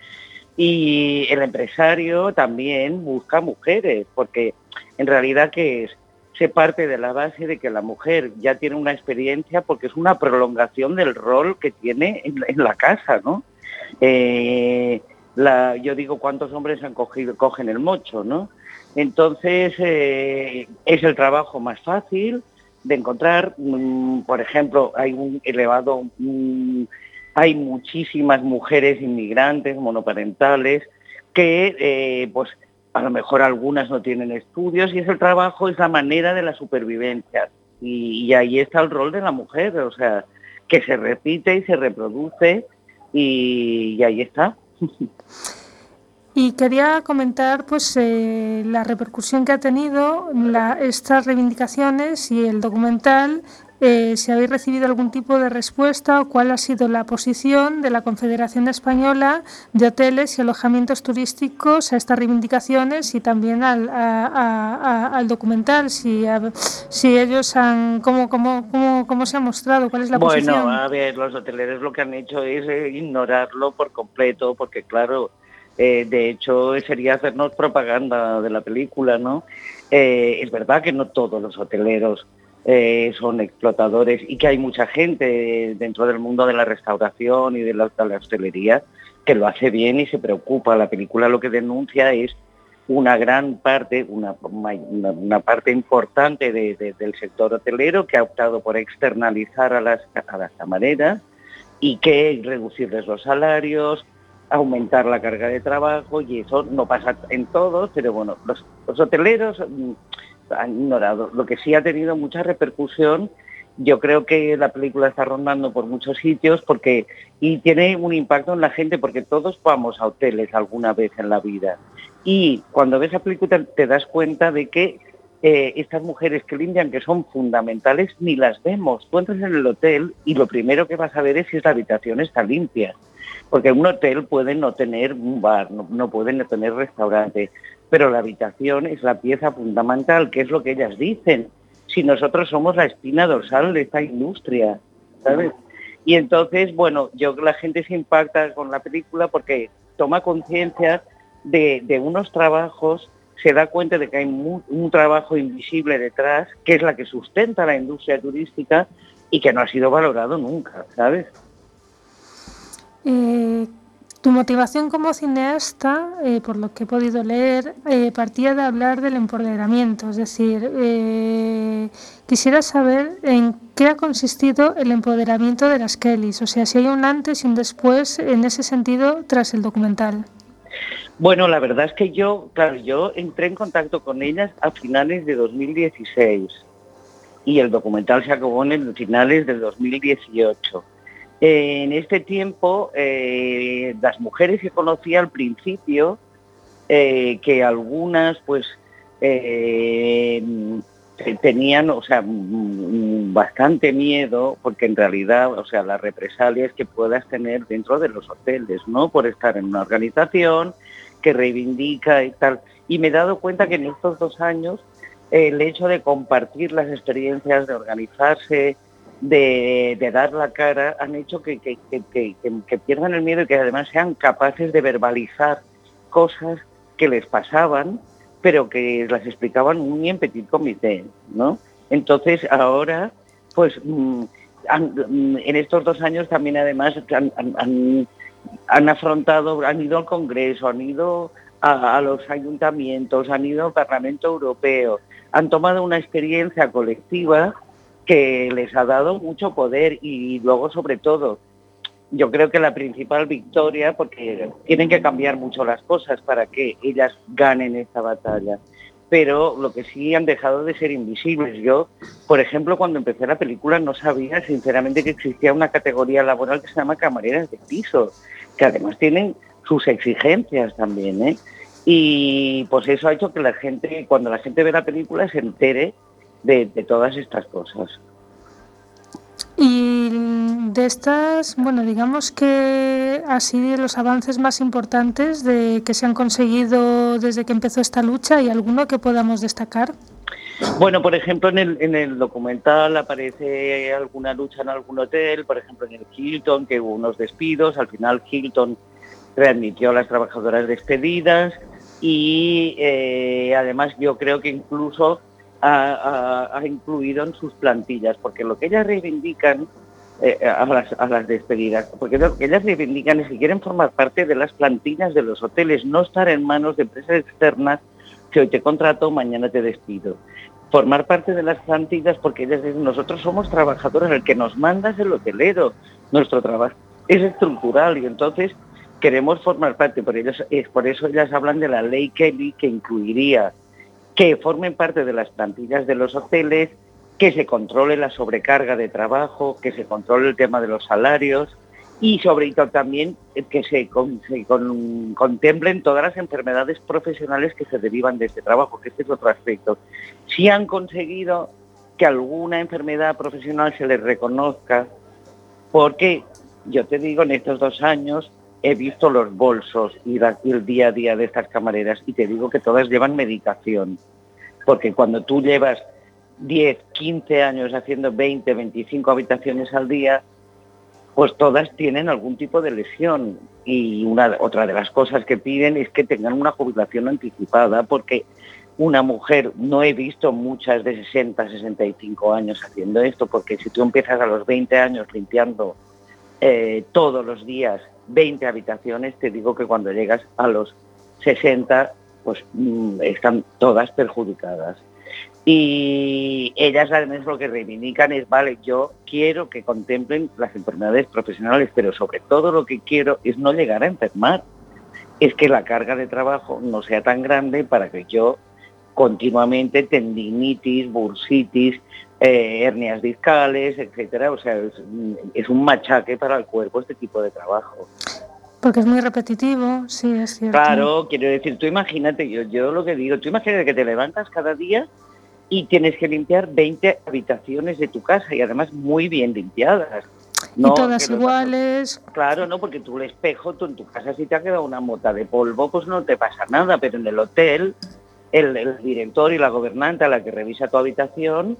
Y el empresario también busca mujeres, porque en realidad que es? se parte de la base de que la mujer ya tiene una experiencia porque es una prolongación del rol que tiene en, en la casa, ¿no? Eh, yo digo cuántos hombres han cogido, cogen el mocho, ¿no? Entonces eh, es el trabajo más fácil, de encontrar, mm, por ejemplo, hay un elevado, mm, hay muchísimas mujeres inmigrantes, monoparentales, que eh, pues a lo mejor algunas no tienen estudios y es el trabajo, es la manera de la supervivencia. Y, ahí está el rol de la mujer, o sea, que se repite y se reproduce y ahí está. Y quería comentar pues eh, la repercusión que ha tenido la, estas reivindicaciones y el documental, eh, si habéis recibido algún tipo de respuesta o cuál ha sido la posición de la Confederación Española de Hoteles y Alojamientos Turísticos a estas reivindicaciones y también al, a, a, al documental, si, si ellos han, cómo, cómo, cómo, cómo se ha mostrado, cuál es la bueno, posición. Bueno, a ver, los hoteleros lo que han hecho es eh, ignorarlo por completo, porque claro, eh, de hecho, sería hacernos propaganda de la película, ¿no? Eh, es verdad que no todos los hoteleros eh, son explotadores y que hay mucha gente dentro del mundo de la restauración y de la, hostelería que lo hace bien y se preocupa. La película lo que denuncia es una gran parte, una, parte importante de, de, del sector hotelero que ha optado por externalizar a las, a las camareras y que reducirles los salarios, aumentar la carga de trabajo y eso no pasa en todos, pero bueno, los, los hoteleros mm, han ignorado. Lo que sí ha tenido mucha repercusión, yo creo que la película está rondando por muchos sitios porque y tiene un impacto en la gente porque todos vamos a hoteles alguna vez en la vida. Y cuando ves la película te das cuenta de que eh, estas mujeres que limpian, que son fundamentales, ni las vemos. Tú entras en el hotel y lo primero que vas a ver es si la habitación está limpia porque un hotel puede no tener un bar, no, no puede no tener restaurante, pero la habitación es la pieza fundamental, que es lo que ellas dicen. Si nosotros somos la espina dorsal de esta industria, ¿sabes? Y entonces, bueno, yo la gente se impacta con la película porque toma conciencia de, unos trabajos, se da cuenta de que hay un trabajo invisible detrás, que es la que sustenta la industria turística y que no ha sido valorado nunca, ¿sabes? Eh, tu motivación como cineasta, eh, por lo que he podido leer, eh, partía de hablar del empoderamiento. Es decir, eh, quisiera saber en qué ha consistido el empoderamiento de las Kellys. O sea, si hay un antes y un después en ese sentido tras el documental. Bueno, la verdad es que yo, claro, yo entré en contacto con ellas a finales de 2016 y el documental se acabó en finales del 2018. En este tiempo, eh, las mujeres que conocí al principio, eh, que algunas pues eh, tenían, o sea, bastante miedo, porque en realidad, o sea, las represalias que puedas tener dentro de los hoteles, ¿no? Por estar en una organización que reivindica y tal. Y me he dado cuenta que en estos dos años el hecho de compartir las experiencias, de organizarse, de, dar la cara, han hecho que, que- que- que- pierdan el miedo y que además sean capaces de verbalizar cosas que les pasaban, pero que las explicaban muy en petit comité, ¿no? Entonces ahora, pues mm, mm, en estos dos años también además han, han- afrontado, han ido al Congreso, han ido a los ayuntamientos, han ido al Parlamento Europeo, han tomado una experiencia colectiva que les ha dado mucho poder y luego sobre todo yo creo que la principal victoria, porque tienen que cambiar mucho las cosas para que ellas ganen esta batalla, pero lo que sí han dejado de ser invisibles. Yo, por ejemplo, cuando empecé la película no sabía sinceramente que existía una categoría laboral que se llama camareras de piso, que además tienen sus exigencias también, ¿eh? Y pues eso ha hecho que la gente, cuando la gente ve la película, se entere de, de todas estas cosas. Y de estas, bueno, digamos que así de los avances más importantes de que se han conseguido desde que empezó esta lucha, ¿hay alguno que podamos destacar? Bueno, por ejemplo, en el, en el documental aparece alguna lucha en algún hotel, por ejemplo en el Hilton, que hubo unos despidos, al final Hilton readmitió a las trabajadoras despedidas y eh, además yo creo que incluso ha, incluido en sus plantillas, porque lo que ellas reivindican eh, a, las, a las despedidas, porque lo que ellas reivindican es que quieren formar parte de las plantillas de los hoteles, no estar en manos de empresas externas que hoy te contrato, mañana te despido. Formar parte de las plantillas porque ellas dicen, nosotros somos trabajadores, el que nos manda es el hotelero, nuestro trabajo es estructural y entonces queremos formar parte, por, ellos, es por eso ellas hablan de la ley Kelly que incluiría que formen parte de las plantillas de los hoteles, que se controle la sobrecarga de trabajo, que se controle el tema de los salarios y sobre todo también eh, que se, con- contemplen todas las enfermedades profesionales que se derivan de este trabajo, que este es otro aspecto. Si han conseguido que alguna enfermedad profesional se les reconozca, porque yo te digo, en estos dos años he visto los bolsos y el día a día de estas camareras y te digo que todas llevan medicación. Porque cuando tú llevas 10, 15 años haciendo 20, 25 habitaciones al día, pues todas tienen algún tipo de lesión. Y una, otra de las cosas que piden es que tengan una jubilación anticipada, porque una mujer, no he visto muchas de 60, 65 años haciendo esto, porque si tú empiezas a los 20 años limpiando eh, todos los días 20 habitaciones, te digo que cuando llegas a los 60, pues mm, están todas perjudicadas. Y ellas además lo que reivindican es, vale, yo quiero que contemplen las enfermedades profesionales, pero sobre todo lo que quiero es no llegar a enfermar. Es que la carga de trabajo no sea tan grande para que yo continuamente tendinitis, bursitis, eh, hernias discales, etcétera. O sea, es, es un machaque para el cuerpo este tipo de trabajo. Porque es muy repetitivo, sí, es cierto. Claro, quiero decir, tú imagínate, yo, yo lo que digo, tú imagínate que te levantas cada día y tienes que limpiar 20 habitaciones de tu casa y además muy bien limpiadas. y todas iguales. Claro, no, porque tú el espejo, tú en tu casa si te ha quedado una mota de polvo, pues no te pasa nada, pero en el hotel, el, el director y la gobernante a la que revisa tu habitación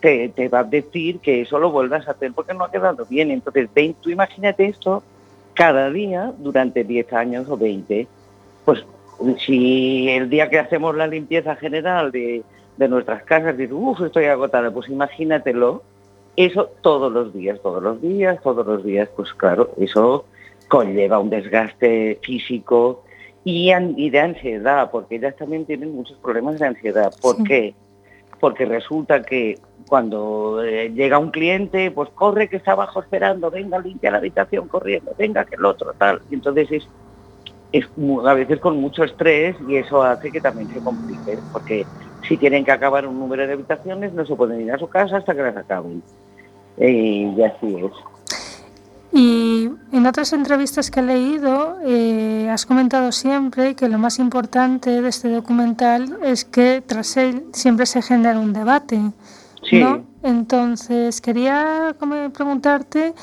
te, te va a decir que eso lo vuelvas a hacer porque no ha quedado bien. Entonces, ven, tú imagínate esto cada día durante 10 años o 20. Pues si el día que hacemos la limpieza general de, de nuestras casas dices, uff, estoy agotada, pues imagínatelo, eso todos los días, todos los días, todos los días, pues claro, eso conlleva un desgaste físico y, y de ansiedad, porque ellas también tienen muchos problemas de ansiedad. ¿Por Sí. qué? Porque resulta que cuando eh, llega un cliente, pues corre que está abajo esperando, venga, limpia la habitación corriendo, venga que el otro, tal. Y entonces es, es a veces con mucho estrés y eso hace que también se complique, porque si tienen que acabar un número de habitaciones no se pueden ir a su casa hasta que las acaben. Eh, y así es. Y en otras entrevistas que he leído, eh, has comentado siempre que lo más importante de este documental es que tras él siempre se genera un debate. Sí. Entonces, quería preguntarte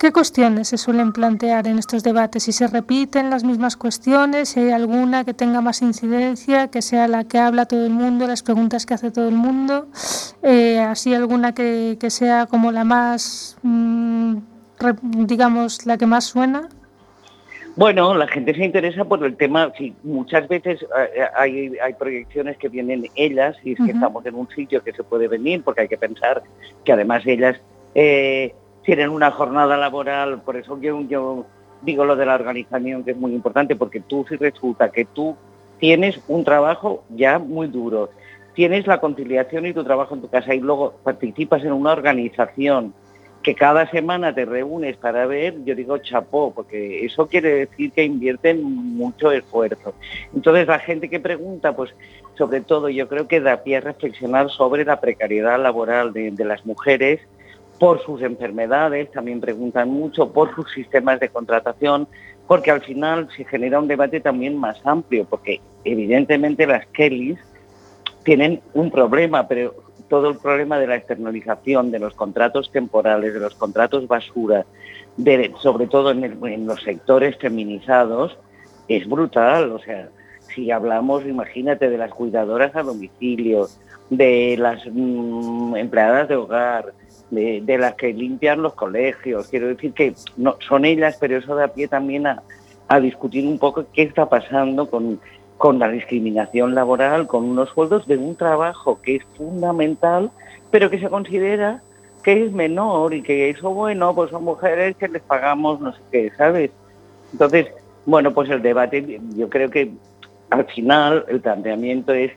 ¿Qué cuestiones se suelen plantear en estos debates? Si se repiten las mismas cuestiones, si hay alguna que tenga más incidencia, que sea la que habla todo el mundo, las preguntas que hace todo el mundo, eh, así alguna que, que sea como la más, mm, digamos, la que más suena. Bueno, la gente se interesa por el tema, sí, muchas veces eh, hay, hay proyecciones que vienen ellas y es que estamos en un sitio que se puede venir porque hay que pensar que además ellas eh, tienen una jornada laboral, por eso yo, yo digo lo de la organización que es muy importante porque tú si resulta que tú tienes un trabajo ya muy duro, tienes la conciliación y tu trabajo en tu casa y luego participas en una organización que cada semana te reúnes para ver, yo digo chapó, porque eso quiere decir que invierten mucho esfuerzo. Entonces la gente que pregunta, pues sobre todo yo creo que da pie a reflexionar sobre la precariedad laboral de, las mujeres por sus enfermedades, también preguntan mucho por sus sistemas de contratación, porque al final se genera un debate también más amplio, porque evidentemente las Kellys tienen un problema, pero todo el problema de la externalización, de los contratos temporales, de los contratos basura, sobre todo en, los sectores feminizados, es brutal. O sea, si hablamos, imagínate, de las cuidadoras a domicilio, de las mm, empleadas de hogar, de, las que limpian los colegios, quiero decir que son ellas, pero eso da pie también a discutir un poco qué está pasando con, con la discriminación laboral, con unos sueldos de un trabajo que es fundamental, pero que se considera que es menor y que eso, bueno, pues son mujeres que les pagamos no sé qué, ¿sabes? Entonces, bueno, pues el debate, yo creo que al final el planteamiento es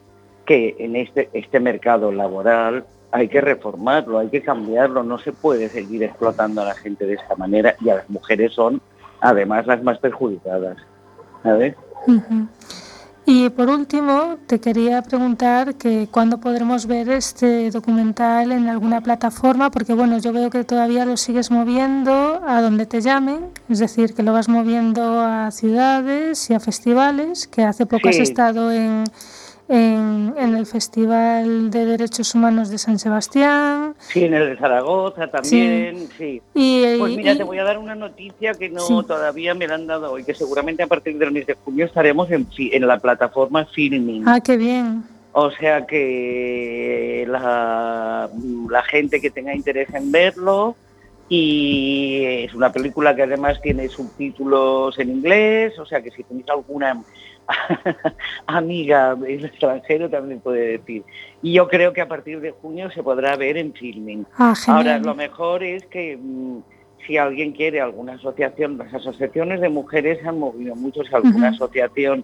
que en este, este mercado laboral hay que reformarlo, hay que cambiarlo, no se puede seguir explotando a la gente de esta manera y a las mujeres son además las más perjudicadas. ¿sabes? Y por último, te quería preguntar que cuándo podremos ver este documental en alguna plataforma, porque bueno, yo veo que todavía lo sigues moviendo a donde te llamen, es decir, que lo vas moviendo a ciudades y a festivales, que hace poco has estado en, en, en el Festival de Derechos Humanos de San Sebastián. Sí, en el de Zaragoza también, sí. Y- pues mira, y- te voy a dar una noticia que no Sí. todavía me la han dado hoy, que seguramente a partir del mes de junio estaremos en, en la plataforma Filming. Ah, qué bien. O sea que la, la gente que tenga interés en verlo y es una película que además tiene subtítulos en inglés, o sea que si tenéis alguna amiga del extranjero también puede decir. Y yo creo que a partir de junio se podrá ver en filming. Ah. Ahora, lo mejor es que mm, si alguien quiere alguna asociación, las asociaciones de mujeres se han movido mucho, si alguna asociación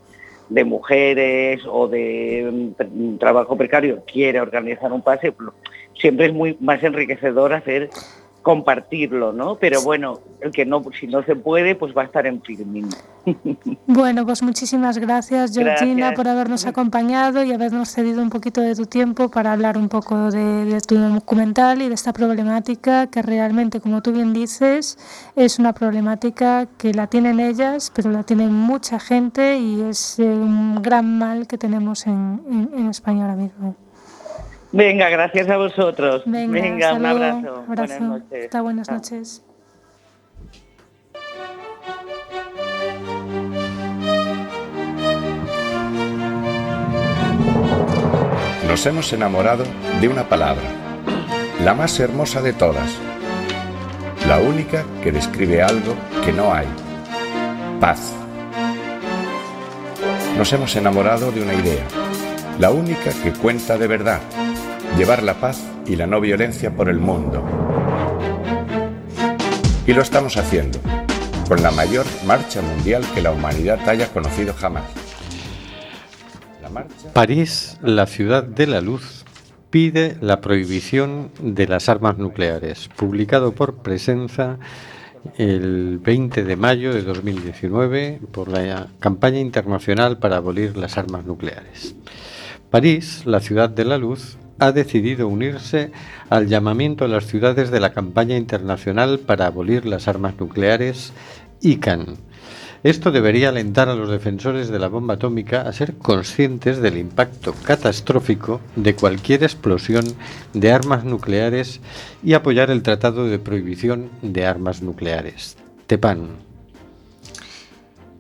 de mujeres o de mm, trabajo precario quiere organizar un pase, siempre es muy más enriquecedor hacer compartirlo, ¿no? Pero bueno, el que no, si no se puede, pues va a estar en filming. Bueno, pues muchísimas gracias, Georgina, Gracias. por habernos acompañado y habernos cedido un poquito de tu tiempo para hablar un poco de, de tu documental y de esta problemática que realmente, como tú bien dices, es una problemática que la tienen ellas, pero la tiene mucha gente y es eh, un gran mal que tenemos en, en- en España ahora mismo. Venga, gracias a vosotros. Venga, hasta un abrazo. Abrazo. Buenas noches. Hasta buenas Chao. noches. Nos hemos enamorado de una palabra, la más hermosa de todas, la única que describe algo que no hay, paz. Nos hemos enamorado de una idea, la única que cuenta de verdad, llevar la paz y la no violencia por el mundo. Y lo estamos haciendo, con la mayor marcha mundial que la humanidad haya conocido jamás. París, la ciudad de la luz, pide la prohibición de las armas nucleares, publicado por Presenza el 20 de mayo de 2019 por la campaña internacional para abolir las armas nucleares. París, la ciudad de la luz, ha decidido unirse al llamamiento a las ciudades de la campaña internacional para abolir las armas nucleares ICANN. Esto debería alentar a los defensores de la bomba atómica a ser conscientes del impacto catastrófico de cualquier explosión de armas nucleares y apoyar el Tratado de Prohibición de Armas Nucleares. Tepan.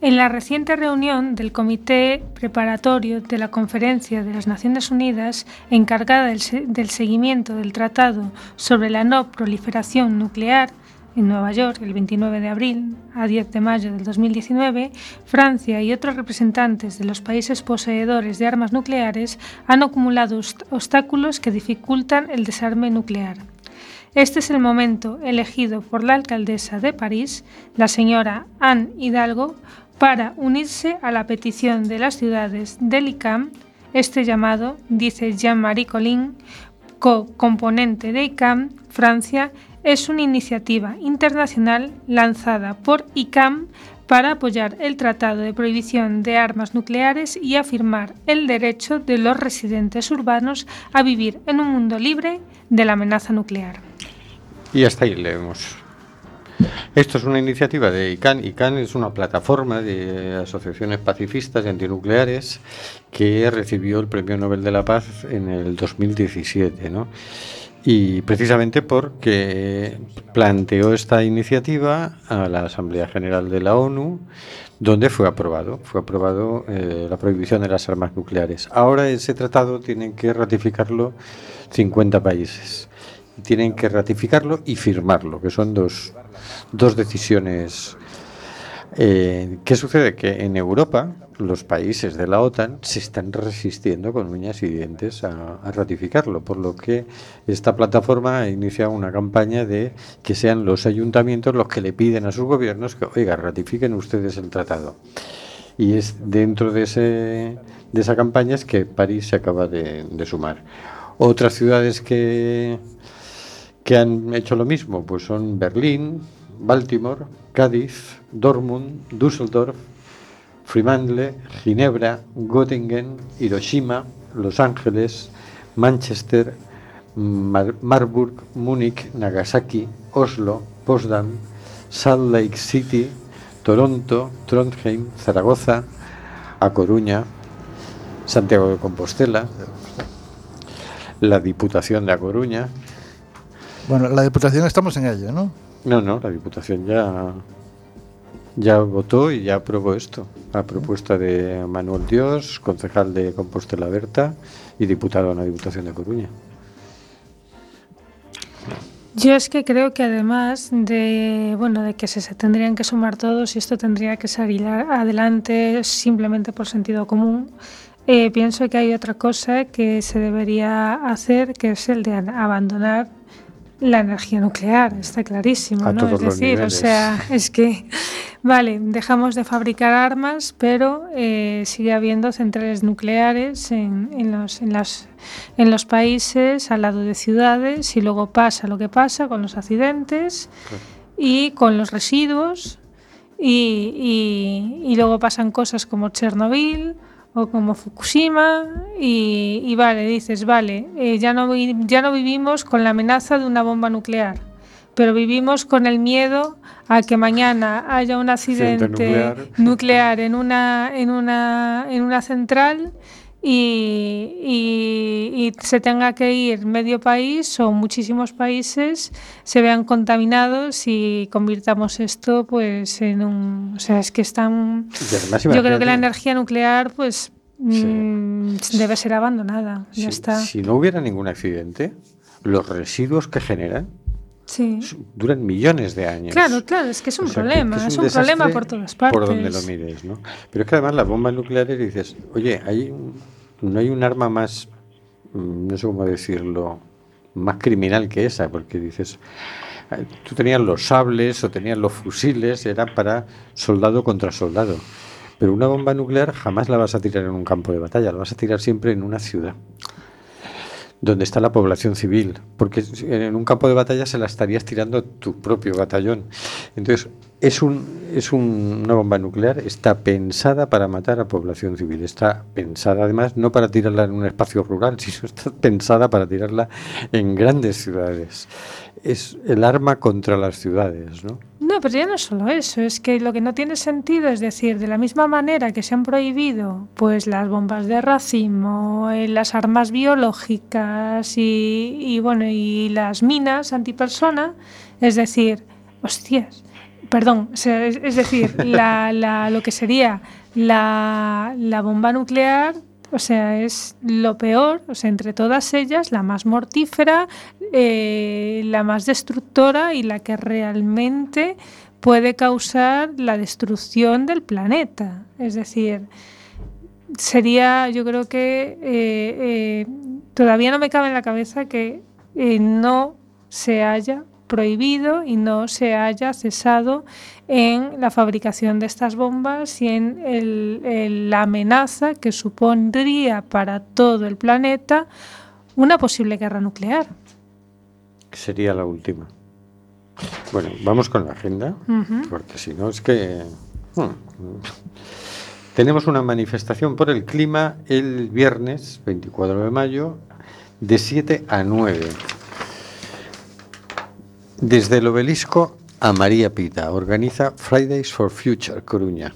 En la reciente reunión del Comité Preparatorio de la Conferencia de las Naciones Unidas encargada del, del seguimiento del Tratado sobre la no proliferación nuclear en Nueva York el 29 de abril a 10 de mayo del 2019, Francia y otros representantes de los países poseedores de armas nucleares han acumulado obst- obstáculos que dificultan el desarme nuclear. Este es el momento elegido por la alcaldesa de París, la señora Anne Hidalgo, para unirse a la petición de las ciudades del ICAM. Este llamado, dice Jean-Marie Collin, co-componente de ICAM, Francia, es una iniciativa internacional lanzada por ICAM para apoyar el Tratado de Prohibición de Armas Nucleares y afirmar el derecho de los residentes urbanos a vivir en un mundo libre de la amenaza nuclear. Y hasta ahí leemos. Esto es una iniciativa de ICANN. ICANN es una plataforma de asociaciones pacifistas y antinucleares que recibió el Premio Nobel de la Paz en el 2017, ¿no? Y precisamente porque planteó esta iniciativa a la Asamblea General de la ONU, donde fue aprobado, fue aprobado eh, la prohibición de las armas nucleares. Ahora ese tratado tienen que ratificarlo 50 países. Tienen que ratificarlo y firmarlo, que son dos, dos decisiones. Eh, ¿Qué sucede? Que en Europa los países de la OTAN se están resistiendo con uñas y dientes a, ratificarlo, por lo que esta plataforma ha iniciado una campaña de que sean los ayuntamientos los que le piden a sus gobiernos que, oiga, ratifiquen ustedes el tratado. Y es dentro de, ese, de esa campaña es que París se acaba de sumar. Otras ciudades que, que han hecho lo mismo, pues son Berlín, Baltimore, Cádiz, Dortmund, Düsseldorf, Fremantle, Ginebra, Göttingen, Hiroshima, Los Ángeles, Manchester, Mar- Marburg, Múnich, Nagasaki, Oslo, Potsdam, Salt Lake City, Toronto, Trondheim, Zaragoza, A Coruña, Santiago de Compostela, la Diputación de A Coruña. Bueno, la Diputación estamos en ello, ¿no? No, no, la Diputación ya, ya votó y ya aprobó esto, a propuesta de Manuel Dios, concejal de Compostela Berta y diputado en la Diputación de Coruña. Yo es que creo que además de bueno de que se, se tendrían que sumar todos y esto tendría que salir adelante simplemente por sentido común, eh, pienso que hay otra cosa que se debería hacer que es el de an- abandonar la energía nuclear, está clarísimo, A ¿no? todos es los decir, o sea, es que vale, dejamos de fabricar armas, pero eh, sigue habiendo centrales nucleares en, en los, en, las, en los países al lado de ciudades y luego pasa lo que pasa con los accidentes y con los residuos y, y- y luego pasan cosas como Chernobyl o como Fukushima y, y vale, dices, vale, eh, ya, no, ya no vivimos con la amenaza de una bomba nuclear, pero vivimos con el miedo a que mañana haya un Accidente accidente nuclear. nuclear en una, en una, en una central y, y- y se tenga que ir medio país o muchísimos países se vean contaminados y convirtamos esto pues en un... O sea, es que están... Yo creo que la energía nuclear pues mm, debe ser abandonada. Ya está. si no hubiera ningún accidente, los residuos que generan Sí. duran millones de años. Claro, claro, es que es un O sea, que- problema, es un, problema por todas partes. Por donde lo mires, ¿no? Pero es que además las bombas nucleares dices, oye, hay no hay un arma más, mm, no sé cómo decirlo, más criminal que esa, porque dices, tú tenías los sables o tenías los fusiles, era para soldado contra soldado. Pero una bomba nuclear jamás la vas a tirar en un campo de batalla, la vas a tirar siempre en una ciudad donde está la población civil, porque en un campo de batalla se la estarías tirando tu propio batallón. Entonces, es, un, es un- una bomba nuclear, está pensada para matar a población civil, está pensada además no para tirarla en un espacio rural, sino está pensada para tirarla en grandes ciudades. Es el arma contra las ciudades, ¿no? No, pero ya no es solo eso, es que lo que no tiene sentido es decir, de la misma manera que se han prohibido pues las bombas de racimo, eh, las armas biológicas y, y, bueno, y las minas antipersona, es decir, hostias, perdón, es, es decir, la, la- lo que sería la, la bomba nuclear, o sea, es lo peor, o sea, entre todas ellas, la más mortífera, eh, la más destructora y la que realmente puede causar la destrucción del planeta. Es decir, sería, yo creo que eh, eh, todavía no me cabe en la cabeza que no se haya prohibido y no se haya cesado en la fabricación de estas bombas y en el- el- la amenaza que supondría para todo el planeta una posible guerra nuclear. Sería la última. Bueno, vamos con la agenda, porque si no es que... hmm. Tenemos una manifestación por el clima el viernes 24 de mayo de 7 a 9. Desde el obelisco a María Pita organiza Fridays for Future Coruña.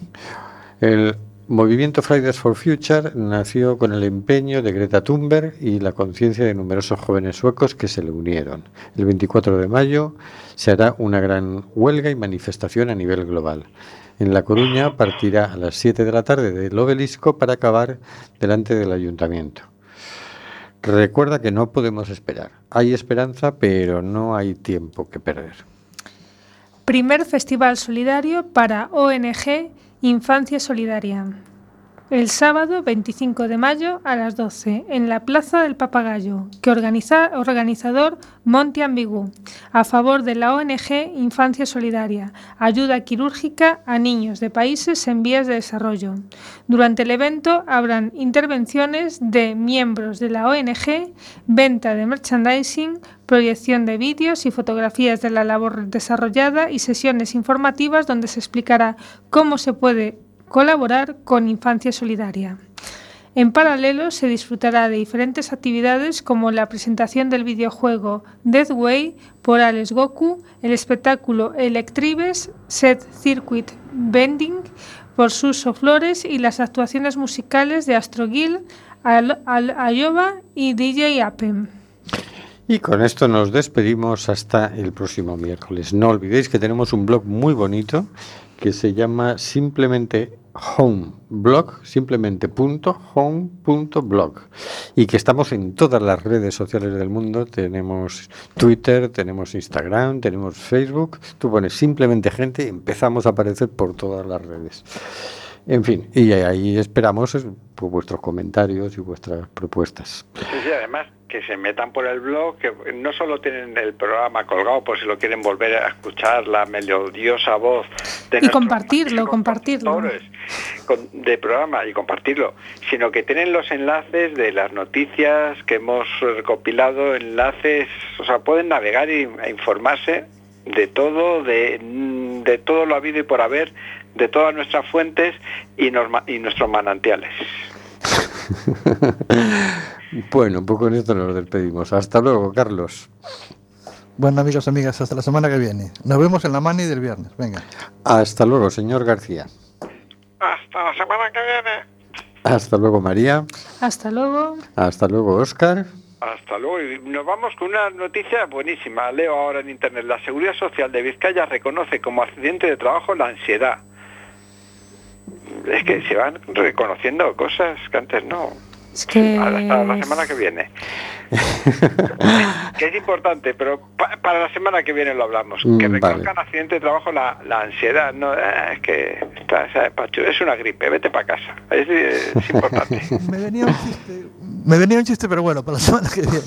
El movimiento Fridays for Future nació con el empeño de Greta Thunberg y la conciencia de numerosos jóvenes suecos que se le unieron. El 24 de mayo se hará una gran huelga y manifestación a nivel global. En La Coruña partirá a las 7 de la tarde del obelisco para acabar delante del ayuntamiento. Recuerda que no podemos esperar. Hay esperanza, pero no hay tiempo que perder. Primer Festival Solidario para ONG Infancia Solidaria. El sábado 25 de mayo a las 12 en la Plaza del Papagayo, que organiza organizador Monty Ambigú, a favor de la ONG Infancia Solidaria, ayuda quirúrgica a niños de países en vías de desarrollo. Durante el evento habrán intervenciones de miembros de la ONG, venta de merchandising, proyección de vídeos y fotografías de la labor desarrollada y sesiones informativas donde se explicará cómo se puede colaborar con Infancia Solidaria. En paralelo, se disfrutará de diferentes actividades como la presentación del videojuego Death Way por Alex Goku, el espectáculo Electribes, Set Circuit Bending por Suso Flores y las actuaciones musicales de Astro Gil, Al- Al- Ayoba y DJ Apem. Y con esto nos despedimos hasta el próximo miércoles. No olvidéis que tenemos un blog muy bonito que se llama simplemente home blog, simplemente punto home punto blog y que estamos en todas las redes sociales del mundo. Tenemos Twitter, tenemos Instagram, tenemos Facebook. Tú pones simplemente gente y empezamos a aparecer por todas las redes. En fin, y ahí esperamos eh, pues, vuestros comentarios y vuestras propuestas. Sí, sí, además que se metan por el blog, que no solo tienen el programa colgado por si lo quieren volver a escuchar, la melodiosa voz de Y compartirlo, compartirlo. de programa y compartirlo, sino que tienen los enlaces de las noticias que hemos recopilado, enlaces, o sea, pueden navegar y, e informarse de todo, de, de todo lo habido y por haber, de todas nuestras fuentes y, norma- y nuestros manantiales. Bueno, pues con esto nos despedimos. Hasta luego, Carlos. Bueno, amigos, amigas, hasta la semana que viene. Nos vemos en la mani del viernes. Venga. Hasta luego, señor García. Hasta la semana que viene. Hasta luego, María. Hasta luego. Hasta luego, Oscar. Hasta luego. Y nos vamos con una noticia buenísima. Leo ahora en internet. La Seguridad Social de Vizcaya reconoce como accidente de trabajo la ansiedad. Es que se van reconociendo cosas que antes no. Es que Hasta la semana que viene. que es importante, pero pa- para la semana que viene lo hablamos. Mm, Que vale. reconozcan accidente de trabajo la, la ansiedad. No, eh, es que está, es una gripe, vete para casa. Es, es importante. Me venía un chiste, me venía un chiste, pero bueno, para la semana que viene.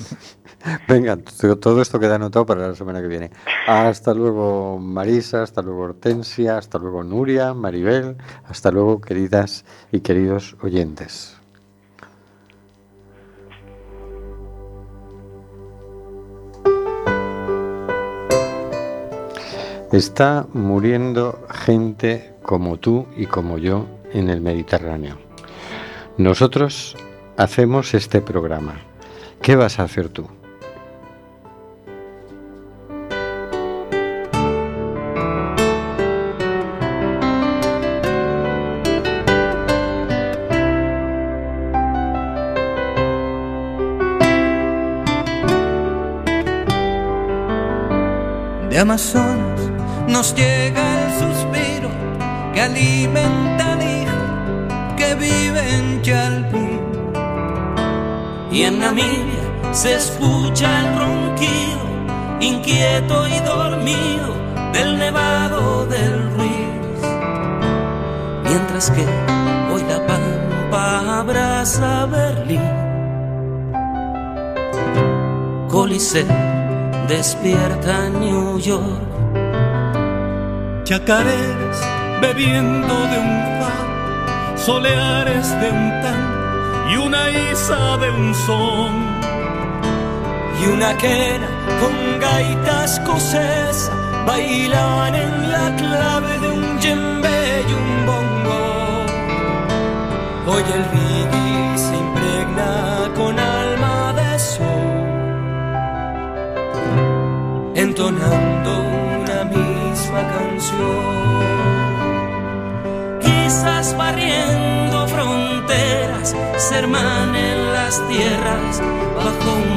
Venga, to- todo esto queda anotado para la semana que viene. Hasta luego, Marisa. Hasta luego, Hortensia. Hasta luego, Nuria, Maribel. Hasta luego, queridas y queridos oyentes. Está muriendo gente como tú y como yo en el Mediterráneo. Nosotros hacemos este programa. ¿Qué vas a hacer tú? Amazon nos llega el suspiro que alimenta al hijo que vive en Chalpín. Y en Namibia se escucha el ronquido, inquieto y dormido, del nevado del Ruiz. Mientras que hoy la pampa abraza Berlín. Coliseo despierta New York. Chacareras bebiendo de un far, soleares de un tan y una isa de un son. Y una quena con gaita escocesa bailaban en la clave de un djembe y un bongo. Hoy el reggae se impregna con alma de sol, entonando canción. Quizás barriendo fronteras, se hermanen las tierras bajo un